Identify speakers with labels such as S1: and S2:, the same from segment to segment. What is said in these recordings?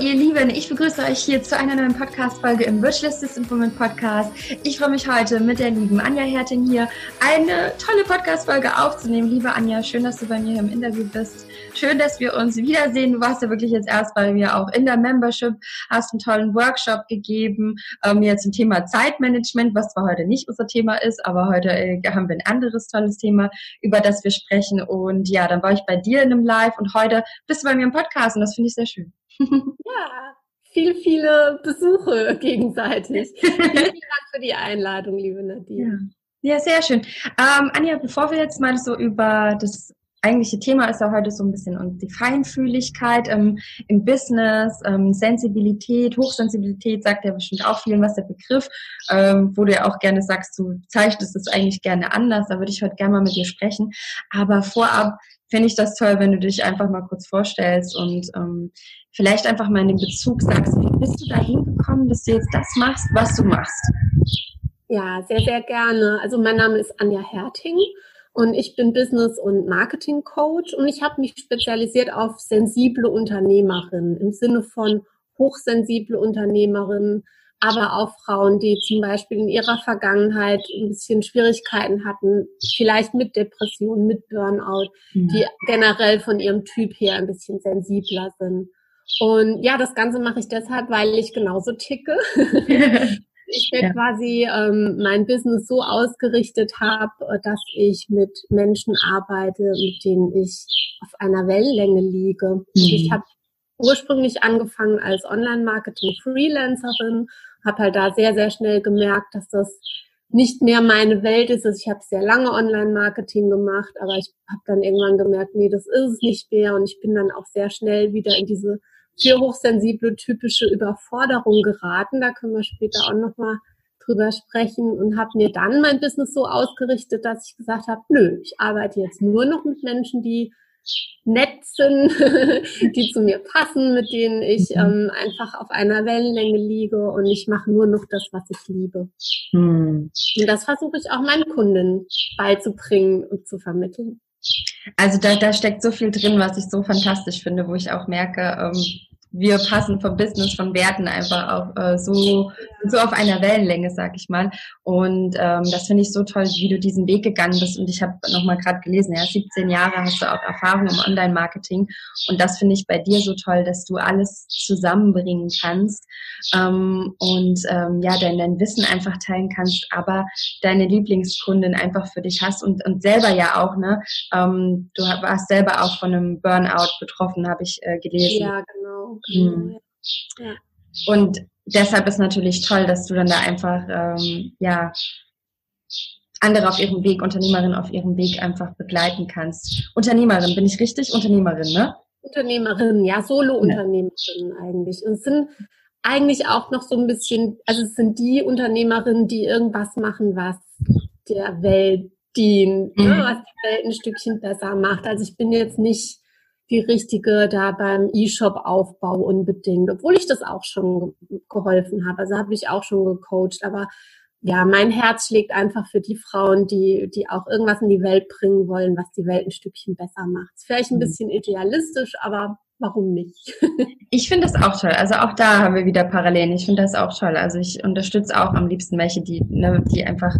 S1: Ihr Lieben, ich begrüße euch hier zu einer neuen Podcast-Folge im Virtual Assistant Woman Podcast. Ich freue mich heute mit der lieben Anja Herting hier eine tolle Podcast-Folge aufzunehmen. Liebe Anja, schön, dass du bei mir im Interview bist. Schön, dass wir uns wiedersehen. Du warst ja wirklich jetzt erst bei mir auch in der Membership, hast einen tollen Workshop gegeben, ähm, jetzt zum Thema Zeitmanagement, was zwar heute nicht unser Thema ist, aber heute äh, haben wir ein anderes tolles Thema, über das wir sprechen. Und ja, dann war ich bei dir in einem Live und heute bist du bei mir im Podcast und das finde ich sehr schön.
S2: Ja, viel, viele Besuche gegenseitig. Vielen Dank für die Einladung, liebe Nadine.
S1: Ja, ja sehr schön. Ähm, Anja, bevor wir jetzt mal so über das eigentliche Thema ist ja heute so ein bisschen und die Feinfühligkeit ähm, im Business, ähm, Sensibilität, Hochsensibilität sagt ja bestimmt auch vielen was der Begriff, ähm, wo du ja auch gerne sagst, du zeichnest es eigentlich gerne anders, da würde ich heute gerne mal mit dir sprechen. Aber vorab finde ich das toll, wenn du dich einfach mal kurz vorstellst und ähm, vielleicht einfach mal in den Bezug sagst, wie bist du da hingekommen, dass du jetzt das machst, was du machst?
S2: Ja, sehr, sehr gerne. Also mein Name ist Anja Herting und ich bin Business- und Marketing-Coach und ich habe mich spezialisiert auf sensible Unternehmerinnen im Sinne von hochsensible Unternehmerinnen, aber auch Frauen, die zum Beispiel in ihrer Vergangenheit ein bisschen Schwierigkeiten hatten, vielleicht mit Depressionen, mit Burnout, mhm. die generell von ihrem Typ her ein bisschen sensibler sind. Und ja, das Ganze mache ich deshalb, weil ich genauso ticke. ich mir ja. quasi ähm, mein Business so ausgerichtet habe, dass ich mit Menschen arbeite, mit denen ich auf einer Wellenlänge liege. Mhm. Ich habe ursprünglich angefangen als Online-Marketing-Freelancerin, habe halt da sehr, sehr schnell gemerkt, dass das nicht mehr meine Welt ist. Also ich habe sehr lange Online-Marketing gemacht, aber ich habe dann irgendwann gemerkt, nee, das ist es nicht mehr. Und ich bin dann auch sehr schnell wieder in diese für hochsensible typische Überforderung geraten. Da können wir später auch nochmal drüber sprechen und habe mir dann mein Business so ausgerichtet, dass ich gesagt habe, nö, ich arbeite jetzt nur noch mit Menschen, die nett sind, die zu mir passen, mit denen ich mhm. ähm, einfach auf einer Wellenlänge liege und ich mache nur noch das, was ich liebe. Mhm. Und das versuche ich auch meinen Kunden beizubringen und zu vermitteln.
S1: Also da, da steckt so viel drin, was ich so fantastisch finde, wo ich auch merke, ähm, wir passen vom Business, von Werten einfach auch äh, so, so auf einer Wellenlänge, sag ich mal. Und ähm, das finde ich so toll, wie du diesen Weg gegangen bist. Und ich habe nochmal gerade gelesen, ja, 17 Jahre hast du auch Erfahrung im Online-Marketing. Und das finde ich bei dir so toll, dass du alles zusammenbringen kannst ähm, und ähm, ja, dein, dein Wissen einfach teilen kannst, aber deine Lieblingskundin einfach für dich hast und, und selber ja auch, ne? Ähm, du warst selber auch von einem Burnout betroffen, habe ich äh, gelesen.
S2: Ja, genau. Mhm.
S1: ja. Und deshalb ist natürlich toll, dass du dann da einfach, ähm, ja, andere auf ihrem Weg, Unternehmerin auf ihrem Weg einfach begleiten kannst. Unternehmerin, bin ich richtig? Unternehmerin, ne?
S2: Unternehmerin, ja, Solo-Unternehmerin ja. eigentlich. Und es sind eigentlich auch noch so ein bisschen, also es sind die Unternehmerinnen, die irgendwas machen, was der Welt dient, ne, mhm. ne, was die Welt ein Stückchen besser macht. Also ich bin jetzt nicht die richtige da beim E-Shop-Aufbau unbedingt, obwohl ich das auch schon geholfen habe. Also habe ich auch schon gecoacht, aber ja, mein Herz schlägt einfach für die Frauen, die, die auch irgendwas in die Welt bringen wollen, was die Welt ein Stückchen besser macht. Ist vielleicht ein mhm. bisschen idealistisch, aber warum nicht?
S1: ich finde das auch toll. Also auch da haben wir wieder Parallelen. Ich finde das auch toll. Also ich unterstütze auch am liebsten welche, die, ne, die einfach,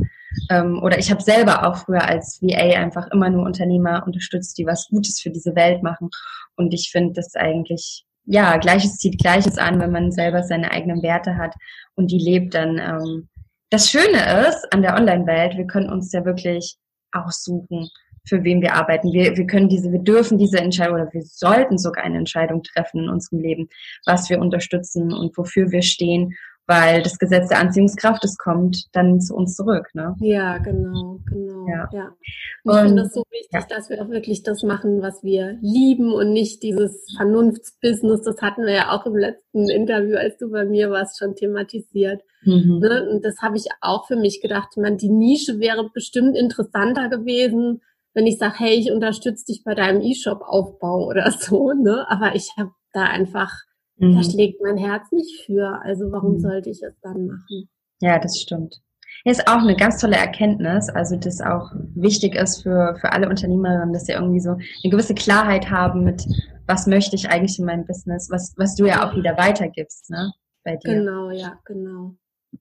S1: ähm, oder ich habe selber auch früher als VA einfach immer nur Unternehmer unterstützt, die was Gutes für diese Welt machen. Und ich finde das eigentlich, ja, Gleiches zieht Gleiches an, wenn man selber seine eigenen Werte hat und die lebt, dann ähm, das Schöne ist an der Online-Welt, wir können uns ja wirklich aussuchen, für wen wir arbeiten. Wir, wir können diese, wir dürfen diese Entscheidung oder wir sollten sogar eine Entscheidung treffen in unserem Leben, was wir unterstützen und wofür wir stehen, weil das Gesetz der Anziehungskraft, es kommt dann zu uns zurück. Ne?
S2: Ja, genau, genau. Ja. ja. Und ich finde es so wichtig, ja. dass wir auch wirklich das machen, was wir lieben und nicht dieses Vernunftsbusiness. Das hatten wir ja auch im letzten Interview, als du bei mir warst, schon thematisiert. Mhm. Ne? Und das habe ich auch für mich gedacht. Ich meine, die Nische wäre bestimmt interessanter gewesen, wenn ich sage, hey, ich unterstütze dich bei deinem E-Shop-Aufbau oder so, ne? Aber ich habe da einfach, mhm. da schlägt mein Herz nicht für. Also warum mhm. sollte ich es dann machen?
S1: Ja, das stimmt. Ist auch eine ganz tolle Erkenntnis, also das auch wichtig ist für, für alle Unternehmerinnen, dass sie irgendwie so eine gewisse Klarheit haben mit, was möchte ich eigentlich in meinem Business, was, was du ja auch wieder weitergibst, ne?
S2: Bei dir. Genau, ja, genau.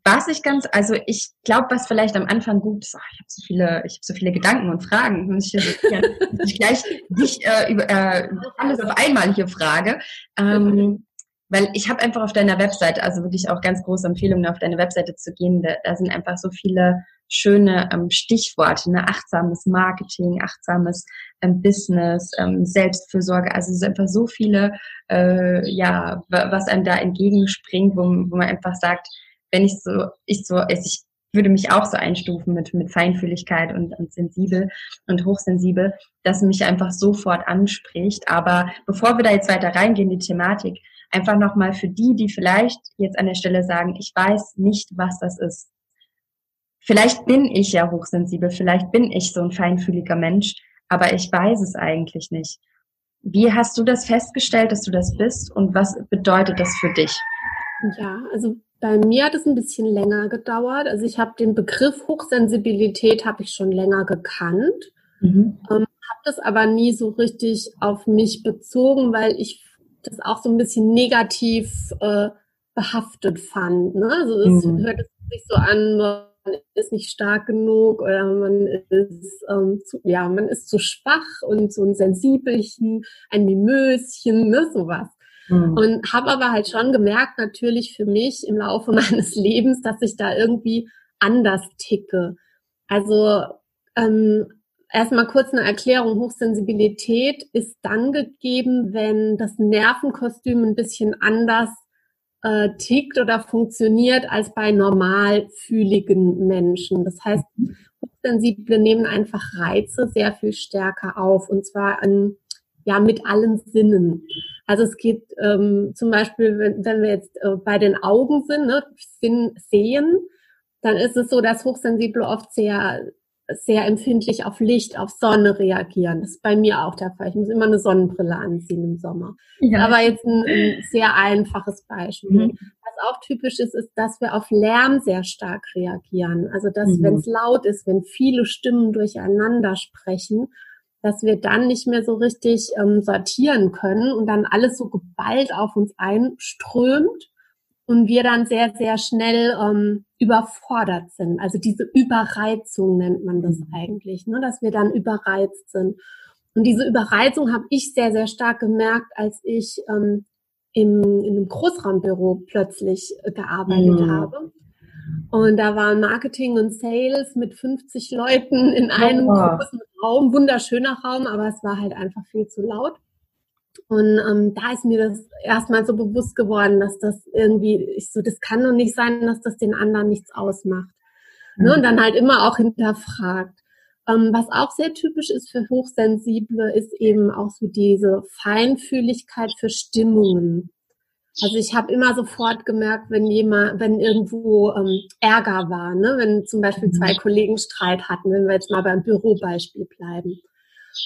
S1: Was ich ganz, also ich glaube, was vielleicht am Anfang gut ist, ach, ich habe so viele, ich habe so viele Gedanken und Fragen, muss ich, ich gleich nicht äh, über, äh, alles auf einmal hier frage. Ähm, weil ich habe einfach auf deiner Webseite, also wirklich auch ganz große Empfehlungen, auf deine Webseite zu gehen. Da, da sind einfach so viele schöne ähm, Stichworte, ne? achtsames Marketing, achtsames ähm, Business, ähm, Selbstfürsorge. Also es sind einfach so viele, äh, ja, was einem da entgegenspringt, wo, wo man einfach sagt, wenn ich so, ich so, ich würde mich auch so einstufen mit, mit Feinfühligkeit und, und sensibel und hochsensibel, dass mich einfach sofort anspricht. Aber bevor wir da jetzt weiter reingehen, die Thematik, einfach nochmal für die, die vielleicht jetzt an der Stelle sagen, ich weiß nicht, was das ist. Vielleicht bin ich ja hochsensibel, vielleicht bin ich so ein feinfühliger Mensch, aber ich weiß es eigentlich nicht. Wie hast du das festgestellt, dass du das bist und was bedeutet das für dich?
S2: Ja, also bei mir hat es ein bisschen länger gedauert. Also ich habe den Begriff Hochsensibilität habe ich schon länger gekannt, mhm. ähm, habe das aber nie so richtig auf mich bezogen, weil ich das auch so ein bisschen negativ äh, behaftet fand. Ne? Also es mhm. hört sich so an, man ist nicht stark genug oder man ist ähm, zu, ja man ist zu schwach und so ein sensibelchen, ein Mimöschen, ne sowas. Mhm. Und habe aber halt schon gemerkt, natürlich für mich im Laufe meines Lebens, dass ich da irgendwie anders ticke. Also ähm, erstmal kurz eine Erklärung. Hochsensibilität ist dann gegeben, wenn das Nervenkostüm ein bisschen anders äh, tickt oder funktioniert als bei normalfühligen Menschen. Das heißt, Hochsensible nehmen einfach Reize sehr viel stärker auf und zwar an, ja, mit allen Sinnen. Also es geht ähm, zum Beispiel, wenn, wenn wir jetzt äh, bei den Augen sind, ne, Sinn sehen, dann ist es so, dass Hochsensible oft sehr sehr empfindlich auf Licht, auf Sonne reagieren. Das ist bei mir auch der Fall. Ich muss immer eine Sonnenbrille anziehen im Sommer. Ja. Aber jetzt ein, ein sehr einfaches Beispiel. Mhm. Was auch typisch ist, ist, dass wir auf Lärm sehr stark reagieren. Also dass, mhm. wenn es laut ist, wenn viele Stimmen durcheinander sprechen, dass wir dann nicht mehr so richtig ähm, sortieren können und dann alles so geballt auf uns einströmt und wir dann sehr, sehr schnell ähm, überfordert sind. Also diese Überreizung nennt man das mhm. eigentlich, ne? dass wir dann überreizt sind. Und diese Überreizung habe ich sehr, sehr stark gemerkt, als ich ähm, im, in einem Großraumbüro plötzlich äh, gearbeitet mhm. habe. Und da waren Marketing und Sales mit 50 Leuten in einem oh. großen Raum, wunderschöner Raum, aber es war halt einfach viel zu laut. Und ähm, da ist mir das erstmal so bewusst geworden, dass das irgendwie, ich so, das kann doch nicht sein, dass das den anderen nichts ausmacht. Mhm. Ne? Und dann halt immer auch hinterfragt. Ähm, was auch sehr typisch ist für Hochsensible, ist eben auch so diese Feinfühligkeit für Stimmungen. Also ich habe immer sofort gemerkt, wenn jemand, wenn irgendwo ähm, Ärger war, ne? wenn zum Beispiel zwei mhm. Kollegen Streit hatten, wenn wir jetzt mal beim Bürobeispiel bleiben.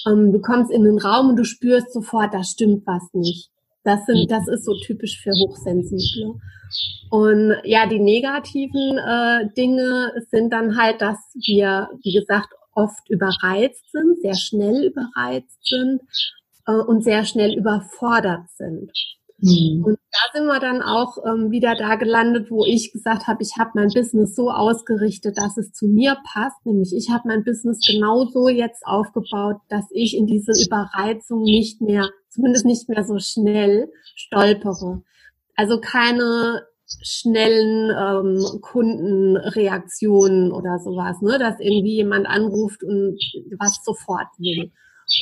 S2: Ähm, du kommst in den Raum und du spürst sofort, da stimmt was nicht. Das sind, das ist so typisch für Hochsensible. Und ja, die negativen äh, Dinge sind dann halt, dass wir, wie gesagt, oft überreizt sind, sehr schnell überreizt sind äh, und sehr schnell überfordert sind. Mhm. Und da sind wir dann auch ähm, wieder da gelandet, wo ich gesagt habe, ich habe mein Business so ausgerichtet, dass es zu mir passt. Nämlich ich habe mein Business genauso jetzt aufgebaut, dass ich in diese Überreizung nicht mehr, zumindest nicht mehr so schnell stolpere. Also keine schnellen ähm, Kundenreaktionen oder sowas, ne? dass irgendwie jemand anruft und was sofort will.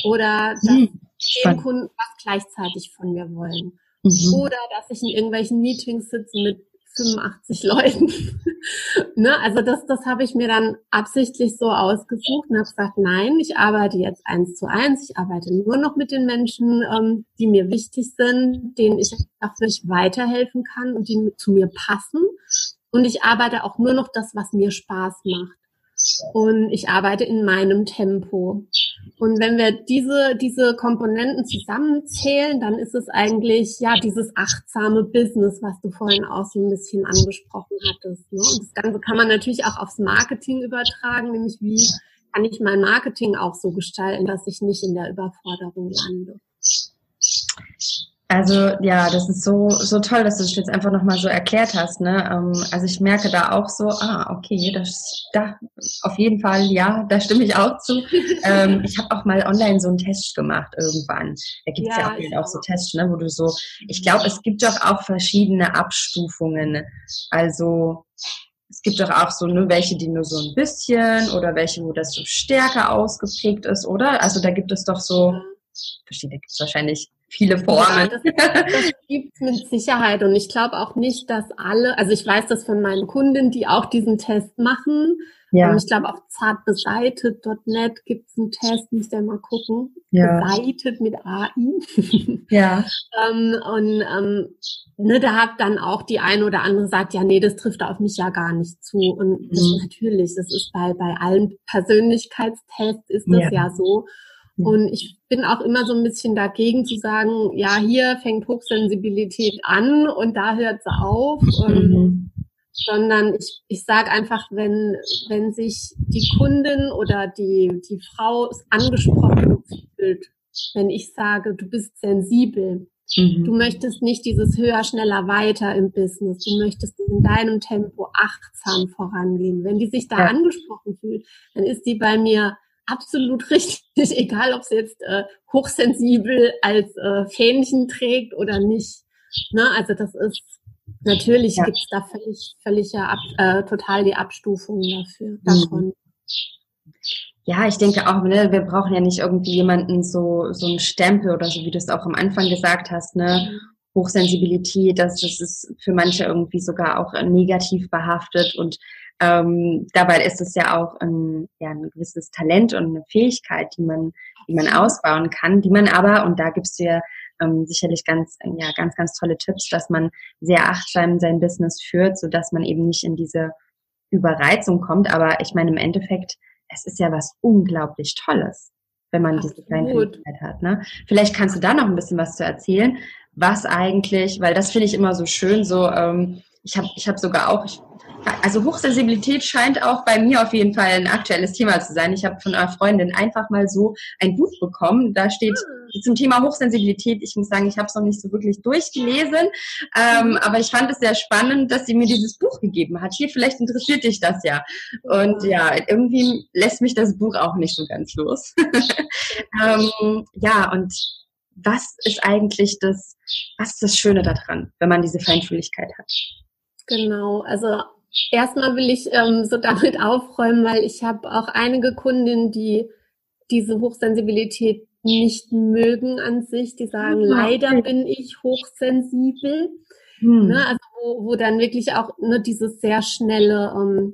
S2: Oder dass hm, zehn Kunden was gleichzeitig von mir wollen. Mhm. Oder dass ich in irgendwelchen Meetings sitze mit 85 Leuten. ne? Also das, das habe ich mir dann absichtlich so ausgesucht und habe gesagt, nein, ich arbeite jetzt eins zu eins, ich arbeite nur noch mit den Menschen, ähm, die mir wichtig sind, denen ich auch weiterhelfen kann und die zu mir passen. Und ich arbeite auch nur noch das, was mir Spaß macht und ich arbeite in meinem Tempo. Und wenn wir diese, diese Komponenten zusammenzählen, dann ist es eigentlich ja dieses achtsame Business, was du vorhin auch so ein bisschen angesprochen hattest. Ne? Und das Ganze kann man natürlich auch aufs Marketing übertragen, nämlich wie kann ich mein Marketing auch so gestalten, dass ich nicht in der Überforderung lande.
S1: Also ja, das ist so so toll, dass du es das jetzt einfach nochmal so erklärt hast. Ne? Ähm, also ich merke da auch so, ah okay, das da auf jeden Fall ja, da stimme ich auch zu. ähm, ich habe auch mal online so einen Test gemacht irgendwann. Da gibt es ja, ja, auch, auch so Tests, ne, wo du so, ich glaube, es gibt doch auch verschiedene Abstufungen. Also es gibt doch auch so nur welche, die nur so ein bisschen oder welche, wo das so stärker ausgeprägt ist, oder? Also da gibt es doch so verschiedene, gibt es wahrscheinlich viele Formen. Ja,
S2: das, das gibt es mit Sicherheit und ich glaube auch nicht, dass alle, also ich weiß das von meinen Kunden, die auch diesen Test machen. Ja. Und ich glaube auch zartbeseitet.net gibt es einen Test, müsst ihr mal gucken. Ja. Beseitet mit AI.
S1: ja.
S2: ähm, und ähm, ne, da hat dann auch die eine oder andere sagt, ja, nee, das trifft auf mich ja gar nicht zu. Und mhm. natürlich, das ist bei, bei allen Persönlichkeitstests ist das ja, ja so. Und ich bin auch immer so ein bisschen dagegen zu sagen, ja, hier fängt Hochsensibilität an und da hört sie auf. Mhm. Sondern ich, ich sage einfach, wenn, wenn sich die Kundin oder die, die Frau angesprochen fühlt, wenn ich sage, du bist sensibel, mhm. du möchtest nicht dieses höher, schneller, weiter im Business, du möchtest in deinem Tempo achtsam vorangehen. Wenn die sich da ja. angesprochen fühlt, dann ist die bei mir absolut richtig, egal ob sie jetzt äh, hochsensibel als äh, Fähnchen trägt oder nicht. Ne? Also das ist natürlich ja. gibt es da völlig, völlig ja ab, äh, total die Abstufung dafür mhm. davon.
S1: Ja, ich denke auch, ne, wir brauchen ja nicht irgendwie jemanden so so einen Stempel oder so, wie du es auch am Anfang gesagt hast, ne? Mhm. Hochsensibilität, das, das ist für manche irgendwie sogar auch negativ behaftet und ähm, dabei ist es ja auch ein, ja, ein gewisses Talent und eine Fähigkeit, die man, die man ausbauen kann, die man aber, und da gibst du ja ähm, sicherlich ganz, ja, ganz, ganz tolle Tipps, dass man sehr achtsam sein Business führt, so dass man eben nicht in diese Überreizung kommt. Aber ich meine, im Endeffekt, es ist ja was unglaublich Tolles, wenn man diese Feinfühligkeit hat. Ne? Vielleicht kannst du da noch ein bisschen was zu erzählen, was eigentlich, weil das finde ich immer so schön, so ähm, ich habe ich hab sogar auch, ich also Hochsensibilität scheint auch bei mir auf jeden Fall ein aktuelles Thema zu sein. Ich habe von einer Freundin einfach mal so ein Buch bekommen. Da steht hm. zum Thema Hochsensibilität. Ich muss sagen, ich habe es noch nicht so wirklich durchgelesen, ähm, mhm. aber ich fand es sehr spannend, dass sie mir dieses Buch gegeben hat. Hier, vielleicht interessiert dich das ja. Und ja, irgendwie lässt mich das Buch auch nicht so ganz los. ähm, ja, und was ist eigentlich das, was ist das Schöne daran, wenn man diese Feinfühligkeit hat?
S2: Genau, also Erstmal will ich ähm, so damit aufräumen, weil ich habe auch einige Kundinnen, die diese Hochsensibilität nicht mögen an sich, die sagen, ja. leider bin ich hochsensibel. Hm. Ne, also wo, wo dann wirklich auch ne, dieses sehr schnelle, ähm,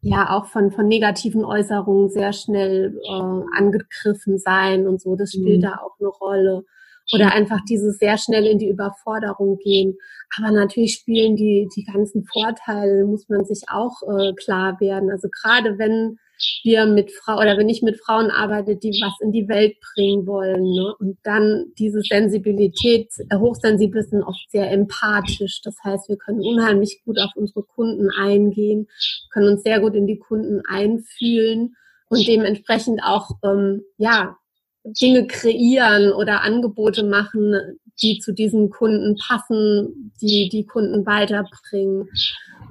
S2: ja auch von, von negativen Äußerungen sehr schnell äh, angegriffen sein und so, das spielt hm. da auch eine Rolle oder einfach dieses sehr schnell in die Überforderung gehen. Aber natürlich spielen die, die ganzen Vorteile, muss man sich auch äh, klar werden. Also gerade wenn wir mit Frauen oder wenn ich mit Frauen arbeite, die was in die Welt bringen wollen. Ne? Und dann diese Sensibilität, äh, hochsensibel sind oft sehr empathisch. Das heißt, wir können unheimlich gut auf unsere Kunden eingehen, können uns sehr gut in die Kunden einfühlen und dementsprechend auch ähm, ja Dinge kreieren oder Angebote machen, die zu diesen Kunden passen, die die Kunden weiterbringen.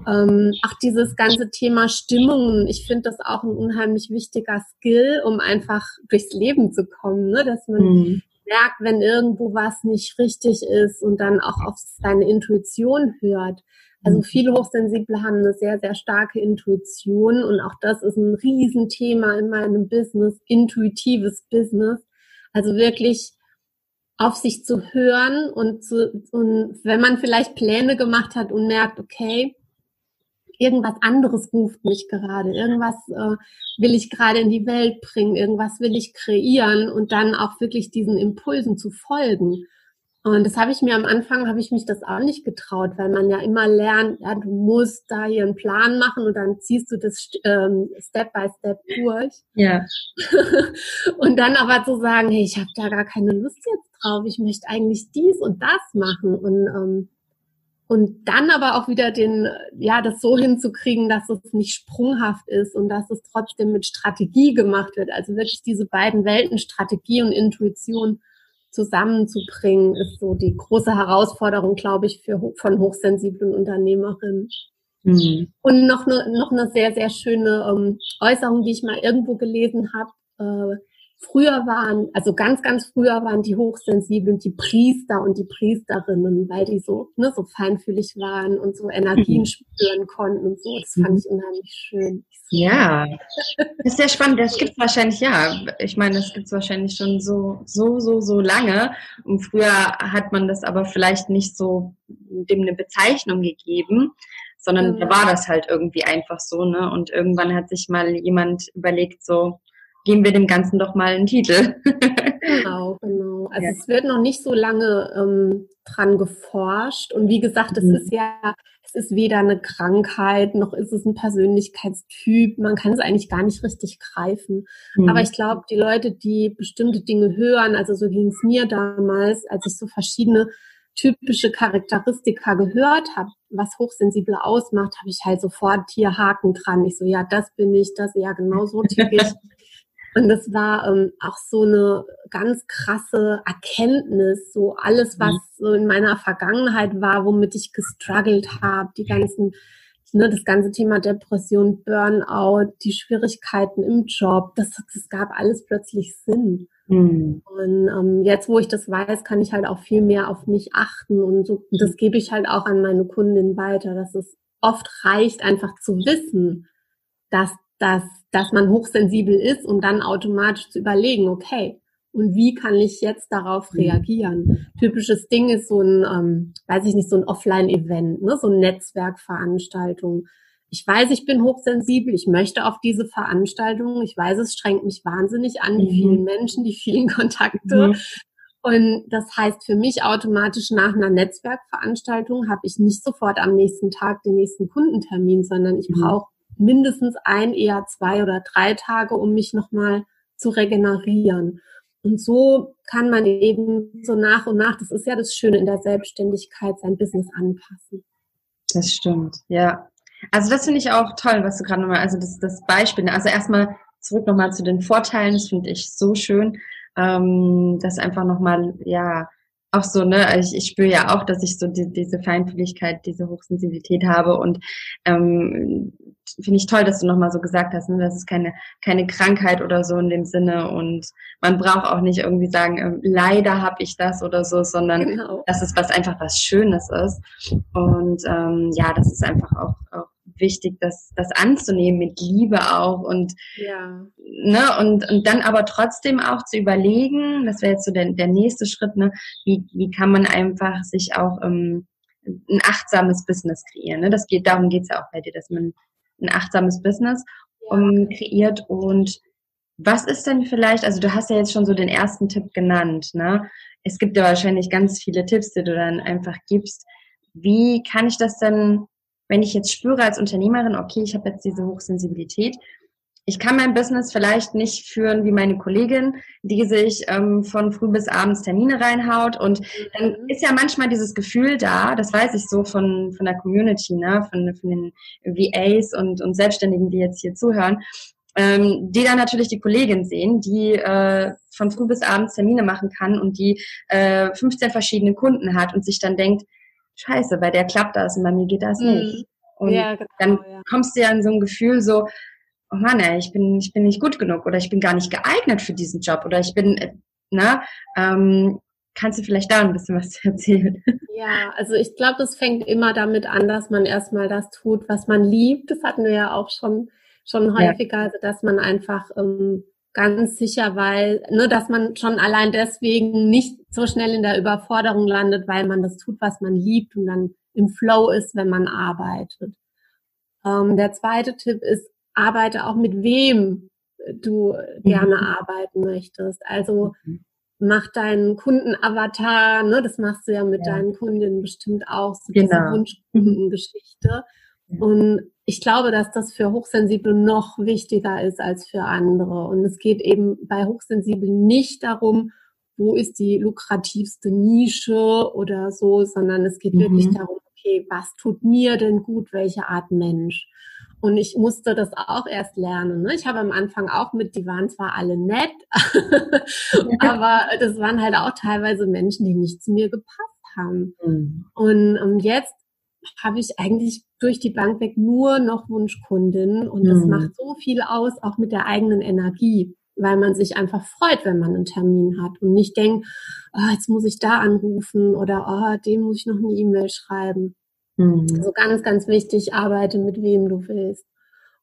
S2: Ähm, auch dieses ganze Thema Stimmungen, ich finde das auch ein unheimlich wichtiger Skill, um einfach durchs Leben zu kommen, ne? dass man mhm. merkt, wenn irgendwo was nicht richtig ist und dann auch auf seine Intuition hört. Also mhm. viele Hochsensible haben eine sehr, sehr starke Intuition und auch das ist ein Riesenthema in meinem Business, intuitives Business. Also wirklich auf sich zu hören und, zu, und wenn man vielleicht Pläne gemacht hat und merkt, okay, irgendwas anderes ruft mich gerade, irgendwas äh, will ich gerade in die Welt bringen, irgendwas will ich kreieren und dann auch wirklich diesen Impulsen zu folgen. Und das habe ich mir am Anfang, habe ich mich das auch nicht getraut, weil man ja immer lernt, ja, du musst da hier einen Plan machen und dann ziehst du das ähm, Step by Step durch.
S1: Ja.
S2: und dann aber zu sagen, hey, ich habe da gar keine Lust jetzt drauf, ich möchte eigentlich dies und das machen und ähm, und dann aber auch wieder den, ja, das so hinzukriegen, dass es nicht sprunghaft ist und dass es trotzdem mit Strategie gemacht wird. Also wirklich diese beiden Welten, Strategie und Intuition, zusammenzubringen, ist so die große Herausforderung, glaube ich, für, von hochsensiblen Unternehmerinnen. Mhm. Und noch eine, noch eine sehr, sehr schöne ähm, Äußerung, die ich mal irgendwo gelesen habe. Äh, früher waren, also ganz, ganz früher waren die Hochsensiblen die Priester und die Priesterinnen, weil die so, ne, so feinfühlig waren und so Energien mhm. spüren konnten und so. Das fand mhm. ich unheimlich schön.
S1: Ja, das ist sehr spannend. Das gibt es wahrscheinlich, ja. Ich meine, das gibt es wahrscheinlich schon so, so, so, so lange. Und früher hat man das aber vielleicht nicht so dem eine Bezeichnung gegeben sondern mhm. da war das halt irgendwie einfach so, ne? Und irgendwann hat sich mal jemand überlegt, so, geben wir dem Ganzen doch mal einen Titel.
S2: genau, genau. Also ja. es wird noch nicht so lange ähm, dran geforscht. Und wie gesagt, es mhm. ist ja, es ist weder eine Krankheit, noch ist es ein Persönlichkeitstyp. Man kann es eigentlich gar nicht richtig greifen. Mhm. Aber ich glaube, die Leute, die bestimmte Dinge hören, also so ging es mir damals, als ich so verschiedene typische Charakteristika gehört habe, was Hochsensible ausmacht, habe ich halt sofort hier Haken dran. Ich so, ja, das bin ich, das, ja, genau so tick ich. Und das war ähm, auch so eine ganz krasse Erkenntnis, so alles, was mhm. so in meiner Vergangenheit war, womit ich gestruggelt habe, die ganzen, ne, das ganze Thema Depression, Burnout, die Schwierigkeiten im Job, das, das gab alles plötzlich Sinn. Mhm. Und ähm, jetzt, wo ich das weiß, kann ich halt auch viel mehr auf mich achten und so, das gebe ich halt auch an meine Kundin weiter, dass es oft reicht, einfach zu wissen, dass, dass, dass man hochsensibel ist und dann automatisch zu überlegen, okay, und wie kann ich jetzt darauf mhm. reagieren? Typisches Ding ist so ein, ähm, weiß ich nicht, so ein Offline-Event, ne, so eine Netzwerkveranstaltung ich weiß, ich bin hochsensibel, ich möchte auf diese Veranstaltung, ich weiß, es strengt mich wahnsinnig an, die vielen mhm. Menschen, die vielen Kontakte. Mhm. Und das heißt für mich automatisch nach einer Netzwerkveranstaltung habe ich nicht sofort am nächsten Tag den nächsten Kundentermin, sondern ich mhm. brauche mindestens ein, eher zwei oder drei Tage, um mich nochmal zu regenerieren. Und so kann man eben so nach und nach, das ist ja das Schöne in der Selbstständigkeit, sein Business anpassen.
S1: Das stimmt, ja. Also das finde ich auch toll, was du gerade nochmal, also das, das Beispiel, also erstmal zurück nochmal zu den Vorteilen, das finde ich so schön, ähm, das einfach nochmal, ja, auch so, ne, ich, ich spüre ja auch, dass ich so die, diese Feinfühligkeit, diese Hochsensibilität habe und ähm, finde ich toll, dass du nochmal so gesagt hast, ne, das ist keine, keine Krankheit oder so in dem Sinne und man braucht auch nicht irgendwie sagen, ähm, leider habe ich das oder so, sondern genau. dass es was einfach was Schönes ist und ähm, ja, das ist einfach auch, auch wichtig, das, das anzunehmen mit Liebe auch und, ja. ne, und, und dann aber trotzdem auch zu überlegen, das wäre jetzt so der, der nächste Schritt, ne, wie, wie kann man einfach sich auch ähm, ein achtsames Business kreieren. Ne? Das geht, darum geht's ja auch bei dir, dass man ein achtsames Business um, kreiert und was ist denn vielleicht, also du hast ja jetzt schon so den ersten Tipp genannt, ne? Es gibt ja wahrscheinlich ganz viele Tipps, die du dann einfach gibst. Wie kann ich das denn wenn ich jetzt spüre als Unternehmerin, okay, ich habe jetzt diese Hochsensibilität, ich kann mein Business vielleicht nicht führen wie meine Kollegin, die sich ähm, von früh bis abends Termine reinhaut. Und dann mhm. ist ja manchmal dieses Gefühl da, das weiß ich so von, von der Community, ne, von, von den VAs und, und Selbstständigen, die jetzt hier zuhören, ähm, die dann natürlich die Kollegin sehen, die äh, von früh bis abends Termine machen kann und die äh, 15 verschiedene Kunden hat und sich dann denkt, scheiße, bei der klappt das und bei mir geht das mhm. nicht. Und ja, genau, dann ja. kommst du ja in so ein Gefühl so, oh Mann, ey, ich bin, ich bin nicht gut genug oder ich bin gar nicht geeignet für diesen Job oder ich bin, äh, ne, ähm, kannst du vielleicht da ein bisschen was erzählen?
S2: Ja, also ich glaube, das fängt immer damit an, dass man erstmal das tut, was man liebt. Das hatten wir ja auch schon, schon häufiger, ja. also dass man einfach ähm, ganz sicher, weil, ne, dass man schon allein deswegen nicht so schnell in der Überforderung landet, weil man das tut, was man liebt und dann im Flow ist, wenn man arbeitet. Ähm, der zweite Tipp ist, arbeite auch mit wem du mhm. gerne arbeiten möchtest. Also mhm. mach deinen Kundenavatar, ne, das machst du ja mit ja. deinen Kundinnen bestimmt auch, so genau. diese Wunschkundengeschichte. Und ich glaube, dass das für Hochsensible noch wichtiger ist als für andere. Und es geht eben bei Hochsensiblen nicht darum, wo ist die lukrativste Nische oder so, sondern es geht mhm. wirklich darum, okay, was tut mir denn gut, welche Art Mensch? Und ich musste das auch erst lernen. Ne? Ich habe am Anfang auch mit, die waren zwar alle nett, aber das waren halt auch teilweise Menschen, die nicht zu mir gepasst haben. Mhm. Und um, jetzt habe ich eigentlich durch die Bank weg nur noch Wunschkundinnen und das mhm. macht so viel aus, auch mit der eigenen Energie, weil man sich einfach freut, wenn man einen Termin hat und nicht denkt, oh, jetzt muss ich da anrufen oder oh, dem muss ich noch eine E-Mail schreiben. Mhm. Also ganz, ganz wichtig, arbeite mit wem du willst.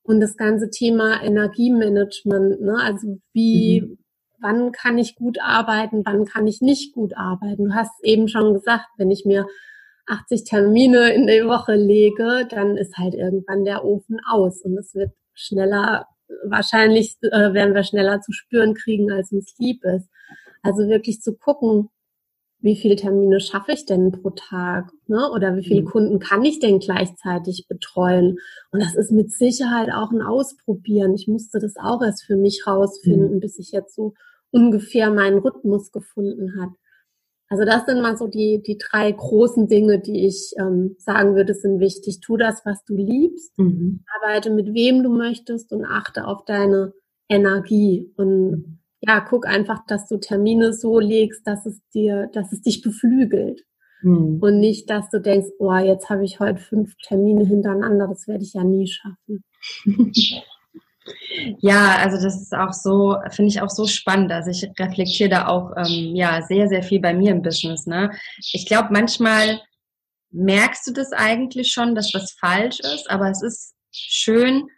S2: Und das ganze Thema Energiemanagement, ne? also wie, mhm. wann kann ich gut arbeiten, wann kann ich nicht gut arbeiten. Du hast eben schon gesagt, wenn ich mir 80 Termine in der Woche lege, dann ist halt irgendwann der Ofen aus und es wird schneller, wahrscheinlich äh, werden wir schneller zu spüren kriegen, als uns lieb ist. Also wirklich zu gucken, wie viele Termine schaffe ich denn pro Tag? Ne? Oder wie viele mhm. Kunden kann ich denn gleichzeitig betreuen? Und das ist mit Sicherheit auch ein Ausprobieren. Ich musste das auch erst für mich rausfinden, mhm. bis ich jetzt so ungefähr meinen Rhythmus gefunden hat. Also das sind mal so die, die drei großen Dinge, die ich ähm, sagen würde, sind wichtig. Tu das, was du liebst, mhm. arbeite mit wem du möchtest und achte auf deine Energie. Und mhm ja, guck einfach, dass du Termine so legst, dass es dir, dass es dich beflügelt. Hm. Und nicht, dass du denkst, oh, jetzt habe ich heute fünf Termine hintereinander, das werde ich ja nie schaffen.
S1: Ja, also das ist auch so, finde ich auch so spannend. Also ich reflektiere da auch ähm, ja sehr, sehr viel bei mir im Business. Ne? Ich glaube, manchmal merkst du das eigentlich schon, dass was falsch ist, aber es ist schön,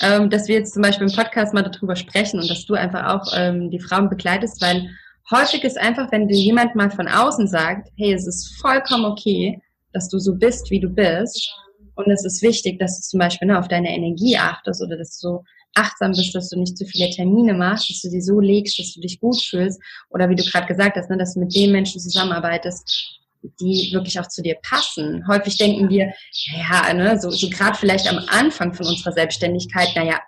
S1: ähm, dass wir jetzt zum Beispiel im Podcast mal darüber sprechen und dass du einfach auch ähm, die Frauen begleitest, weil häufig ist einfach, wenn dir jemand mal von außen sagt, hey, es ist vollkommen okay, dass du so bist, wie du bist. Und es ist wichtig, dass du zum Beispiel ne, auf deine Energie achtest oder dass du so achtsam bist, dass du nicht zu viele Termine machst, dass du sie so legst, dass du dich gut fühlst. Oder wie du gerade gesagt hast, ne, dass du mit den Menschen zusammenarbeitest, die wirklich auch zu dir passen. Häufig denken wir, ja, ne, so, so gerade vielleicht am Anfang von unserer Selbstständigkeit, naja,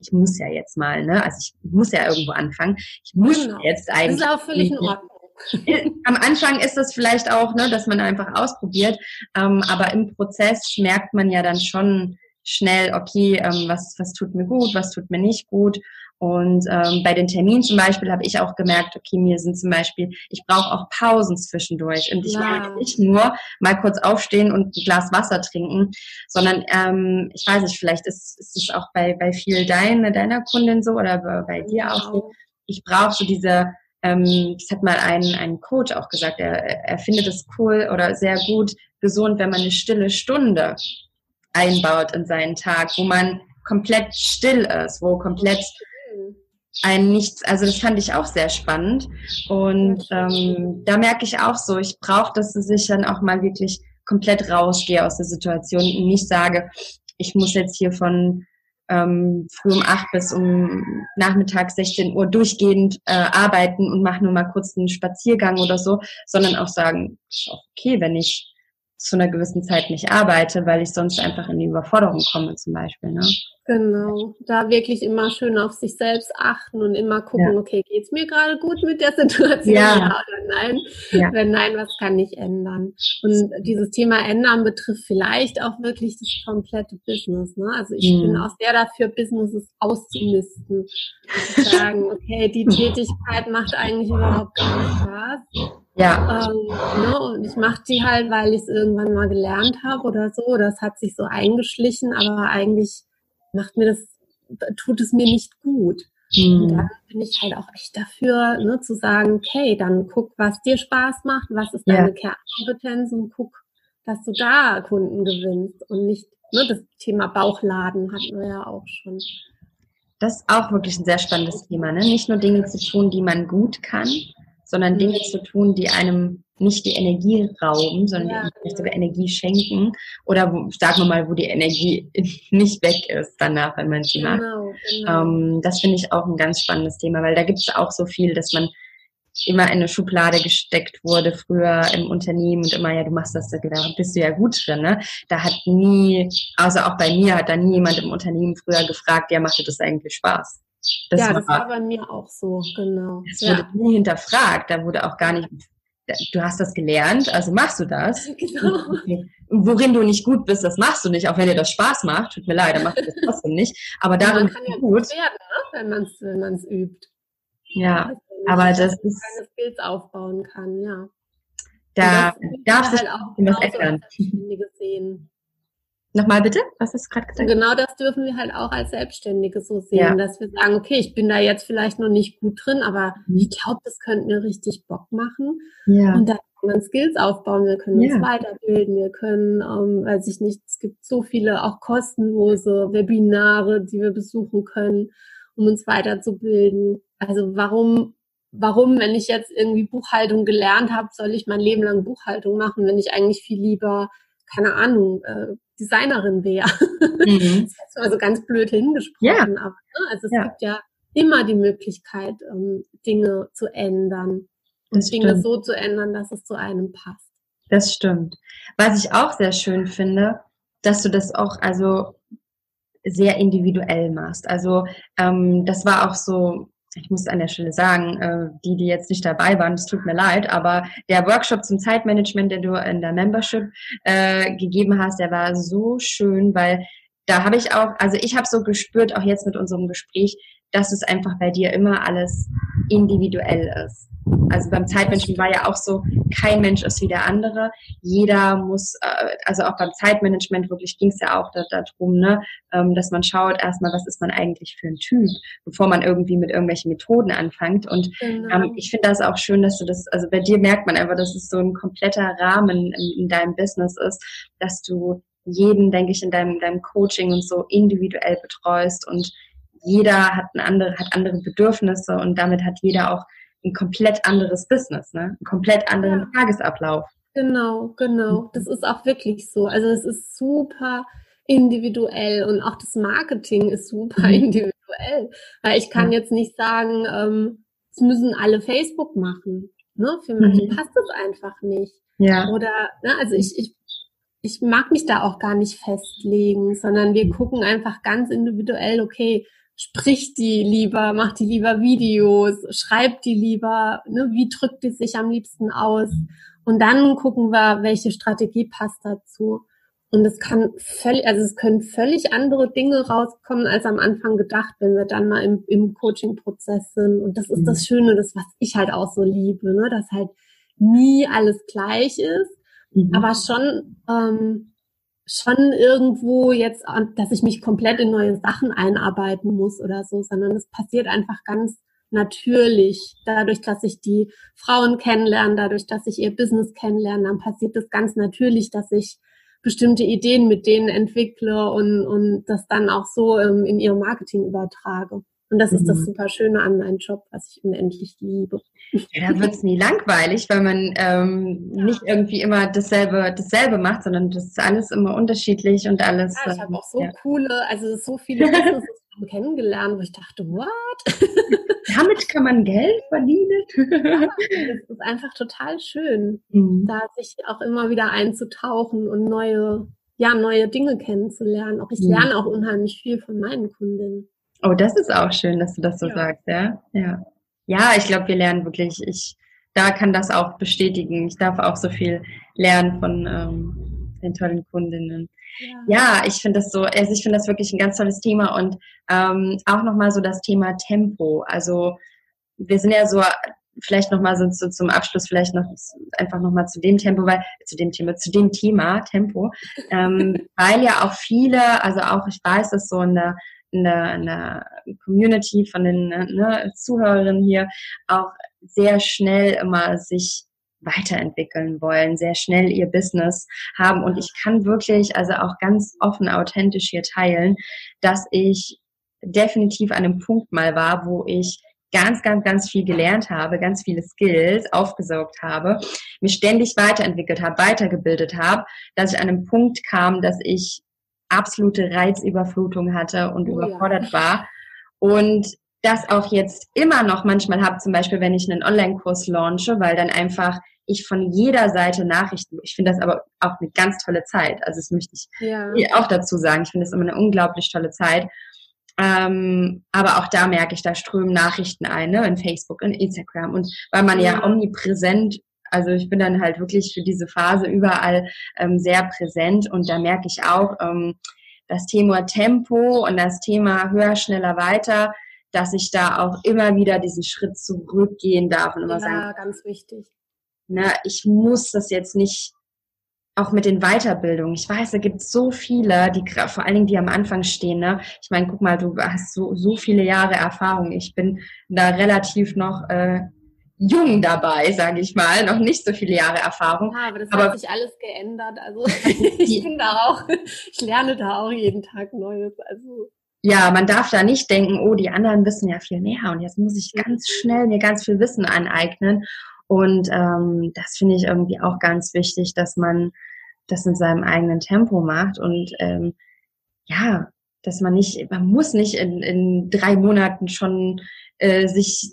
S1: ich muss ja jetzt mal, ne? Also ich muss ja irgendwo anfangen. Ich muss genau. jetzt eigentlich.
S2: Das ist auch völlig in Ordnung.
S1: Am Anfang ist das vielleicht auch, ne, dass man einfach ausprobiert, ähm, aber im Prozess merkt man ja dann schon schnell, okay, ähm, was, was tut mir gut, was tut mir nicht gut. Und ähm, bei den Terminen zum Beispiel habe ich auch gemerkt, okay, mir sind zum Beispiel, ich brauche auch Pausen zwischendurch. Und ich will nicht nur mal kurz aufstehen und ein Glas Wasser trinken, sondern ähm, ich weiß nicht, vielleicht ist, ist es auch bei, bei viel deiner, deiner Kundin so oder bei, bei dir genau. auch so. Ich brauche so diese, ähm, das hat mal ein, ein Coach auch gesagt, er, er findet es cool oder sehr gut gesund, wenn man eine stille Stunde einbaut in seinen Tag, wo man komplett still ist, wo komplett ein nichts, also das fand ich auch sehr spannend. Und ähm, da merke ich auch so, ich brauche, dass ich dann auch mal wirklich komplett rausgehe aus der Situation und nicht sage, ich muss jetzt hier von ähm, früh um acht bis um Nachmittag 16 Uhr durchgehend äh, arbeiten und mache nur mal kurz einen Spaziergang oder so, sondern auch sagen, okay, wenn ich zu einer gewissen Zeit nicht arbeite, weil ich sonst einfach in die Überforderung komme zum Beispiel. Ne?
S2: Genau, da wirklich immer schön auf sich selbst achten und immer gucken, ja. okay, geht's mir gerade gut mit der Situation? Ja, ja oder nein? Ja. Wenn nein, was kann ich ändern? Und dieses Thema ändern betrifft vielleicht auch wirklich das komplette Business. Ne? Also ich mhm. bin auch sehr dafür, Businesses auszumisten. zu sagen, okay, die Tätigkeit macht eigentlich überhaupt gar nicht Spaß. Ja. Ähm, ne, und ich mache die halt, weil ich es irgendwann mal gelernt habe oder so. Das hat sich so eingeschlichen, aber eigentlich macht mir das, tut es mir nicht gut. Mhm. Und dann bin ich halt auch echt dafür, ne, zu sagen, okay, dann guck, was dir Spaß macht, was ist deine ja. Kernkompetenz und guck, dass du da Kunden gewinnst und nicht, ne, das Thema Bauchladen hatten wir ja auch schon.
S1: Das ist auch wirklich ein sehr spannendes Thema, ne? Nicht nur Dinge zu tun, die man gut kann, sondern Dinge mhm. zu tun, die einem nicht die Energie rauben, sondern ja. die vielleicht sogar Energie schenken. Oder wo, sagen wir mal, wo die Energie nicht weg ist danach, wenn man sie macht. Genau, genau. Ähm, das finde ich auch ein ganz spannendes Thema, weil da gibt es auch so viel, dass man immer in eine Schublade gesteckt wurde früher im Unternehmen und immer, ja, du machst das, da bist du ja gut drin. Ne? Da hat nie, außer auch bei mir, hat da nie jemand im Unternehmen früher gefragt, ja, macht dir das eigentlich Spaß?
S2: Das ja, war, das war bei mir auch so, genau.
S1: Das wurde nie hinterfragt, da wurde auch gar nicht du hast das gelernt, also machst du das. Genau. Worin du nicht gut bist, das machst du nicht, auch wenn dir das Spaß macht. Tut mir leid, dann machst du das trotzdem nicht. Aber darin
S2: man kann ja gut werden, ne? wenn man es wenn übt.
S1: Ja, also, aber das ist...
S2: Keine Skills aufbauen kann, ja.
S1: Da darf sich halt auch was ändern. Sehen. Nochmal bitte, was hast du gerade gesagt?
S2: Genau das dürfen wir halt auch als Selbstständige so sehen, ja. dass wir sagen, okay, ich bin da jetzt vielleicht noch nicht gut drin, aber mhm. ich glaube, das könnte mir richtig Bock machen. Ja. Und da kann man Skills aufbauen, wir können ja. uns weiterbilden, wir können, ähm, weiß ich nicht, es gibt so viele auch kostenlose Webinare, die wir besuchen können, um uns weiterzubilden. Also warum warum, wenn ich jetzt irgendwie Buchhaltung gelernt habe, soll ich mein Leben lang Buchhaltung machen, wenn ich eigentlich viel lieber, keine Ahnung, äh, Designerin wäre. Mhm. das ist also ganz blöd hingesprochen, ja. aber ne, also es ja. gibt ja immer die Möglichkeit, ähm, Dinge zu ändern und Dinge so zu ändern, dass es zu einem passt.
S1: Das stimmt. Was ich auch sehr schön finde, dass du das auch also sehr individuell machst. Also ähm, das war auch so ich muss an der Stelle sagen, äh, die, die jetzt nicht dabei waren, es tut mir leid, aber der Workshop zum Zeitmanagement, den du in der Membership äh, gegeben hast, der war so schön, weil da habe ich auch, also ich habe so gespürt, auch jetzt mit unserem Gespräch, dass es einfach bei dir immer alles individuell ist. Also beim Zeitmanagement war ja auch so, kein Mensch ist wie der andere. Jeder muss, äh, also auch beim Zeitmanagement wirklich ging es ja auch darum, ne, ähm, dass man schaut erstmal, was ist man eigentlich für ein Typ, bevor man irgendwie mit irgendwelchen Methoden anfängt. Und genau. ähm, ich finde das auch schön, dass du das, also bei dir merkt man einfach, dass es so ein kompletter Rahmen in, in deinem Business ist, dass du jeden, denke ich, in deinem, deinem Coaching und so individuell betreust und jeder hat, ein andere, hat andere Bedürfnisse und damit hat jeder auch ein komplett anderes Business, ne? einen komplett anderen ja. Tagesablauf.
S2: Genau, genau. Das ist auch wirklich so. Also es ist super individuell und auch das Marketing ist super mhm. individuell. Weil ich kann jetzt nicht sagen, ähm, es müssen alle Facebook machen. Ne? Für manche mhm. passt das einfach nicht. Ja. Oder, ne, also ich, ich, ich mag mich da auch gar nicht festlegen, sondern wir gucken einfach ganz individuell, okay, spricht die lieber, macht die lieber Videos, schreibt die lieber, ne, wie drückt die sich am liebsten aus? Und dann gucken wir, welche Strategie passt dazu. Und es kann völlig, also es können völlig andere Dinge rauskommen als am Anfang gedacht, wenn wir dann mal im, im Coaching-Prozess sind. Und das ist mhm. das Schöne, das was ich halt auch so liebe, ne, dass halt nie alles gleich ist, mhm. aber schon ähm, schon irgendwo jetzt, dass ich mich komplett in neue Sachen einarbeiten muss oder so, sondern es passiert einfach ganz natürlich. Dadurch, dass ich die Frauen kennenlerne, dadurch, dass ich ihr Business kennenlerne, dann passiert es ganz natürlich, dass ich bestimmte Ideen mit denen entwickle und, und das dann auch so ähm, in ihr Marketing übertrage. Und das ist das mhm. super Schöne an meinem Job, was ich unendlich liebe.
S1: Ja, da wird es nie langweilig, weil man ähm, ja. nicht irgendwie immer dasselbe, dasselbe macht, sondern das ist alles immer unterschiedlich und alles.
S2: Ja, ich habe auch so ja. coole, also so viele Businesses kennengelernt, wo ich dachte, what?
S1: Damit kann man Geld verdienen.
S2: ja, das ist einfach total schön, mhm. da sich auch immer wieder einzutauchen und neue, ja, neue Dinge kennenzulernen. Auch ich lerne auch unheimlich viel von meinen Kundinnen.
S1: Oh, das ist auch schön, dass du das so ja. sagst, ja. Ja, ja ich glaube, wir lernen wirklich, ich, da kann das auch bestätigen. Ich darf auch so viel lernen von ähm, den tollen Kundinnen. Ja, ja ich finde das so, also ich finde das wirklich ein ganz tolles Thema und ähm, auch nochmal so das Thema Tempo. Also wir sind ja so vielleicht nochmal so, so zum Abschluss vielleicht noch einfach nochmal zu dem Tempo, weil zu dem Thema, zu dem Thema Tempo, ähm, weil ja auch viele, also auch ich weiß, dass so in der in der, in der Community von den ne, Zuhörerinnen hier auch sehr schnell immer sich weiterentwickeln wollen, sehr schnell ihr Business haben. Und ich kann wirklich, also auch ganz offen, authentisch hier teilen, dass ich definitiv an einem Punkt mal war, wo ich ganz, ganz, ganz viel gelernt habe, ganz viele Skills aufgesaugt habe, mich ständig weiterentwickelt habe, weitergebildet habe, dass ich an einem Punkt kam, dass ich absolute Reizüberflutung hatte und oh, überfordert ja. war. Und das auch jetzt immer noch manchmal habe, zum Beispiel, wenn ich einen Online-Kurs launche, weil dann einfach ich von jeder Seite Nachrichten, ich finde das aber auch eine ganz tolle Zeit. Also das möchte ich ja. auch dazu sagen. Ich finde das immer eine unglaublich tolle Zeit. Ähm, aber auch da merke ich, da strömen Nachrichten ein, ne, in Facebook, in Instagram. Und weil man ja, ja omnipräsent Also ich bin dann halt wirklich für diese Phase überall ähm, sehr präsent und da merke ich auch ähm, das Thema Tempo und das Thema höher, schneller, weiter, dass ich da auch immer wieder diesen Schritt zurückgehen darf und immer
S2: ja,
S1: sagen,
S2: Ja, ganz wichtig.
S1: Na, ich muss das jetzt nicht auch mit den Weiterbildungen. Ich weiß, da gibt es so viele, die vor allen Dingen die am Anfang stehen. Ne? Ich meine, guck mal, du hast so, so viele Jahre Erfahrung. Ich bin da relativ noch äh, jung dabei, sage ich mal, noch nicht so viele Jahre Erfahrung.
S2: Ja, aber das aber hat sich alles geändert. Also ich bin da auch, ich lerne da auch jeden Tag Neues. Also
S1: ja, man darf da nicht denken, oh, die anderen wissen ja viel mehr und jetzt muss ich ganz mhm. schnell mir ganz viel Wissen aneignen. Und ähm, das finde ich irgendwie auch ganz wichtig, dass man das in seinem eigenen Tempo macht und ähm, ja, dass man nicht, man muss nicht in, in drei Monaten schon äh, sich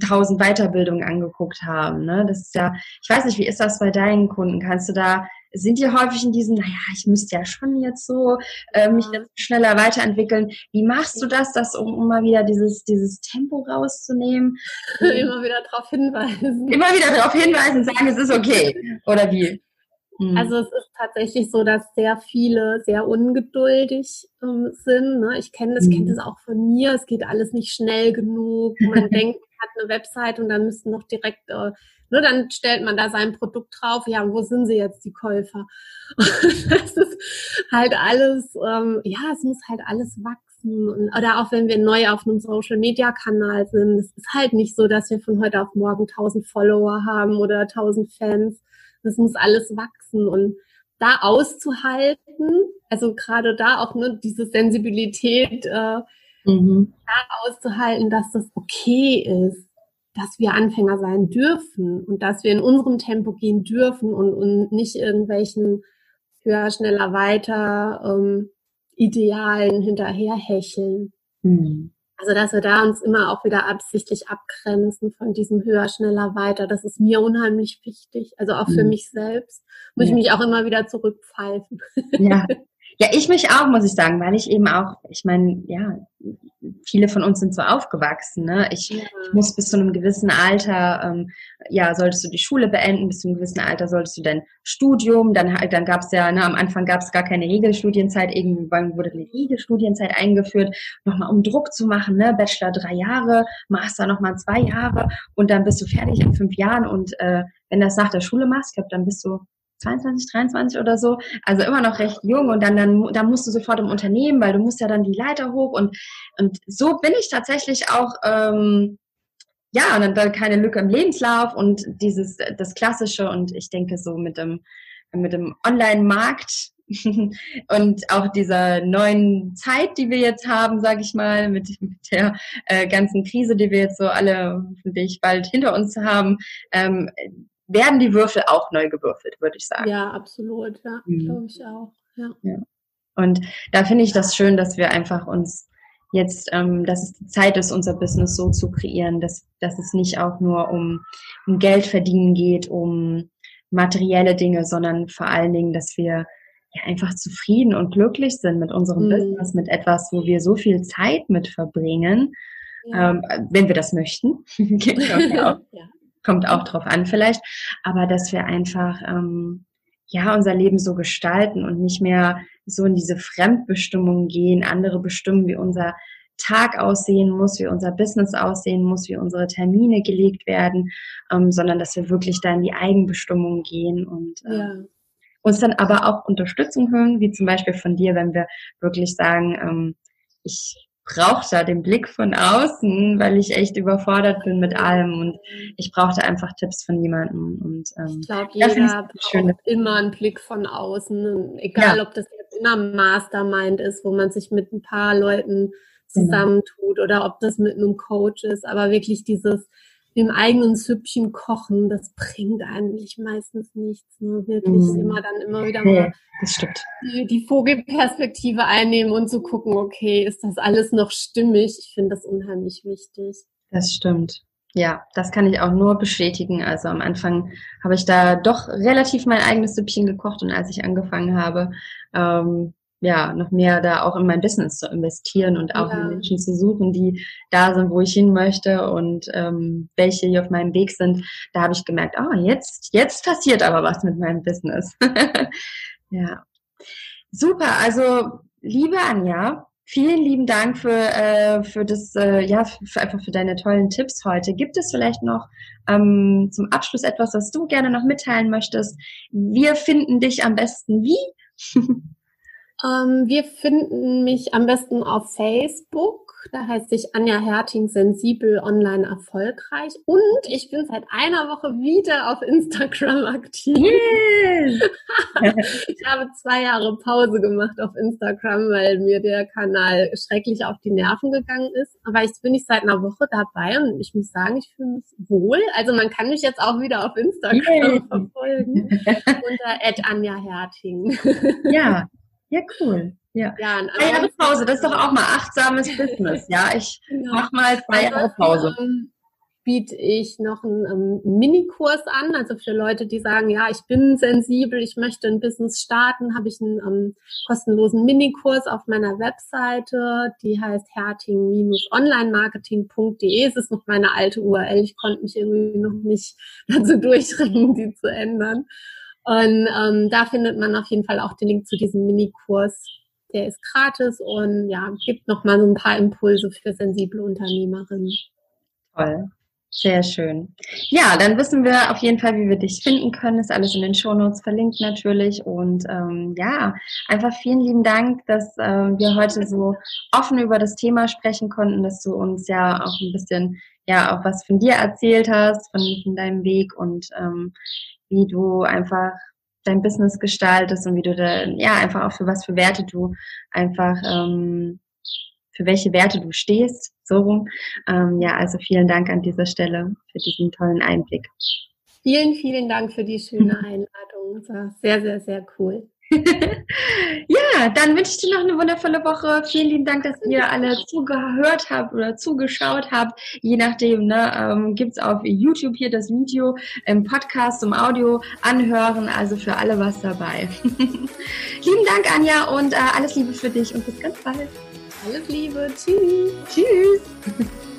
S1: tausend Weiterbildungen angeguckt haben. Ne? Das ist ja, ich weiß nicht, wie ist das bei deinen Kunden? Kannst du da sind die häufig in diesem, naja, ich müsste ja schon jetzt so äh, mich schneller weiterentwickeln. Wie machst du das, das um, um mal wieder dieses, dieses Tempo rauszunehmen?
S2: Immer wieder darauf hinweisen.
S1: Immer wieder darauf hinweisen, sagen, es ist okay. Oder wie?
S2: Mhm. Also es ist tatsächlich so, dass sehr viele sehr ungeduldig ähm, sind. Ne? Ich kenne das, mhm. kenne das auch von mir. Es geht alles nicht schnell genug. Man denkt, hat eine Website und dann müssten noch direkt, äh, nur ne, dann stellt man da sein Produkt drauf. Ja, wo sind sie jetzt, die Käufer? das ist halt alles, ähm, ja, es muss halt alles wachsen. Und, oder auch wenn wir neu auf einem Social Media Kanal sind, es ist halt nicht so, dass wir von heute auf morgen 1000 Follower haben oder 1000 Fans das muss alles wachsen und da auszuhalten, also gerade da auch ne, diese Sensibilität, äh, mhm. da auszuhalten, dass das okay ist, dass wir Anfänger sein dürfen und dass wir in unserem Tempo gehen dürfen und, und nicht irgendwelchen höher, schneller, weiter ähm, Idealen hinterherhecheln. Mhm. Also, dass wir da uns immer auch wieder absichtlich abgrenzen von diesem höher, schneller, weiter. Das ist mir unheimlich wichtig. Also auch für mhm. mich selbst muss ja. ich mich auch immer wieder zurückpfeifen.
S1: Ja. Ja, ich mich auch, muss ich sagen, weil ich eben auch, ich meine, ja, viele von uns sind so aufgewachsen. Ne? Ich, ja. ich muss bis zu einem gewissen Alter, ähm, ja, solltest du die Schule beenden, bis zu einem gewissen Alter solltest du dein Studium, dann, dann gab es ja, ne, am Anfang gab es gar keine Regelstudienzeit, irgendwann wurde eine Regelstudienzeit eingeführt, nochmal um Druck zu machen, ne? Bachelor drei Jahre, Master nochmal zwei Jahre und dann bist du fertig in fünf Jahren und äh, wenn du das nach der Schule machst, ich glaube, dann bist du 22, 23 oder so, also immer noch recht jung und dann, dann, dann musst du sofort im Unternehmen, weil du musst ja dann die Leiter hoch und, und so bin ich tatsächlich auch, ähm, ja, und dann keine Lücke im Lebenslauf und dieses, das Klassische und ich denke so mit dem, mit dem Online-Markt und auch dieser neuen Zeit, die wir jetzt haben, sage ich mal, mit, der äh, ganzen Krise, die wir jetzt so alle hoffentlich bald hinter uns haben, ähm, werden die Würfel auch neu gewürfelt, würde ich sagen.
S2: Ja, absolut, ja, mhm. glaube ich auch. Ja. ja.
S1: Und da finde ich das schön, dass wir einfach uns jetzt, ähm, dass es die Zeit ist, unser Business so zu kreieren, dass, dass es nicht auch nur um, um Geld verdienen geht, um materielle Dinge, sondern vor allen Dingen, dass wir ja einfach zufrieden und glücklich sind mit unserem mhm. Business, mit etwas, wo wir so viel Zeit mit verbringen, ja. ähm, wenn wir das möchten. ja kommt auch drauf an vielleicht, aber dass wir einfach ähm, ja unser Leben so gestalten und nicht mehr so in diese Fremdbestimmung gehen, andere bestimmen, wie unser Tag aussehen muss, wie unser Business aussehen muss, wie unsere Termine gelegt werden, ähm, sondern dass wir wirklich da in die Eigenbestimmung gehen und äh, ja. uns dann aber auch Unterstützung hören, wie zum Beispiel von dir, wenn wir wirklich sagen, ähm, ich brauche da den Blick von außen, weil ich echt überfordert bin mit allem und ich brauchte einfach Tipps von jemandem. Und,
S2: ähm, ich glaube, jeder braucht schön. immer einen Blick von außen, egal ja. ob das jetzt in einem Mastermind ist, wo man sich mit ein paar Leuten genau. zusammentut genau. oder ob das mit einem Coach ist, aber wirklich dieses im eigenen Süppchen kochen, das bringt eigentlich meistens nichts. Ne? Wirklich mm. immer dann immer wieder mal
S1: ja,
S2: die, die, Vogelperspektive einnehmen und zu so gucken, okay, ist das alles noch stimmig? Ich finde das unheimlich wichtig.
S1: Das stimmt. Ja, das kann ich auch nur bestätigen. Also am Anfang habe ich da doch relativ mein eigenes Süppchen gekocht und als ich angefangen habe, ähm, ja, noch mehr da auch in mein Business zu investieren und auch ja. Menschen zu suchen, die da sind, wo ich hin möchte und ähm, welche hier auf meinem Weg sind. Da habe ich gemerkt, oh, jetzt, jetzt passiert aber was mit meinem Business. ja. Super, also liebe Anja, vielen lieben Dank für, äh, für das, äh, ja, für, einfach für deine tollen Tipps heute. Gibt es vielleicht noch ähm, zum Abschluss etwas, was du gerne noch mitteilen möchtest? Wir finden dich am besten wie?
S2: Ähm, wir finden mich am besten auf Facebook. Da heißt ich Anja Herting, sensibel, online erfolgreich. Und ich bin seit einer Woche wieder auf Instagram aktiv. Yes. ich habe zwei Jahre Pause gemacht auf Instagram, weil mir der Kanal schrecklich auf die Nerven gegangen ist. Aber jetzt bin ich seit einer Woche dabei und ich muss sagen, ich fühle mich wohl. Also man kann mich jetzt auch wieder auf Instagram yes. verfolgen unter Anja Herting.
S1: ja, ja, cool. Ja, ja eine Jahre Pause, das ist doch auch mal achtsames Business. Ja, ich ja. mach mal zwei Jahre Pause. Ähm,
S2: biete ich noch einen ähm, Minikurs an, also für Leute, die sagen, ja, ich bin sensibel, ich möchte ein Business starten, habe ich einen ähm, kostenlosen Minikurs auf meiner Webseite, die heißt herting-onlinemarketing.de. Es ist noch meine alte URL, ich konnte mich irgendwie noch nicht dazu durchringen, die zu ändern. Und ähm, da findet man auf jeden Fall auch den Link zu diesem Minikurs. Der ist gratis und ja, gibt nochmal so ein paar Impulse für sensible Unternehmerinnen.
S1: Toll. Sehr schön. Ja, dann wissen wir auf jeden Fall, wie wir dich finden können. Ist alles in den Shownotes verlinkt natürlich. Und ähm, ja, einfach vielen lieben Dank, dass äh, wir heute so offen über das Thema sprechen konnten, dass du uns ja auch ein bisschen ja auch was von dir erzählt hast, von, von deinem Weg und ähm, wie du einfach dein Business gestaltest und wie du da, ja, einfach auch für was für Werte du einfach, ähm, für welche Werte du stehst, so rum. Ähm, ja, also vielen Dank an dieser Stelle für diesen tollen Einblick.
S2: Vielen, vielen Dank für die schöne Einladung. Das war sehr, sehr, sehr cool.
S1: ja, dann wünsche ich dir noch eine wundervolle Woche. Vielen lieben Dank, dass ihr alle zugehört habt oder zugeschaut habt. Je nachdem, ne, ähm, gibt es auf YouTube hier das Video im Podcast zum Audio anhören. Also für alle was dabei. lieben Dank, Anja, und äh, alles Liebe für dich und bis ganz bald.
S2: Alles Liebe. Tschüss. Tschüss.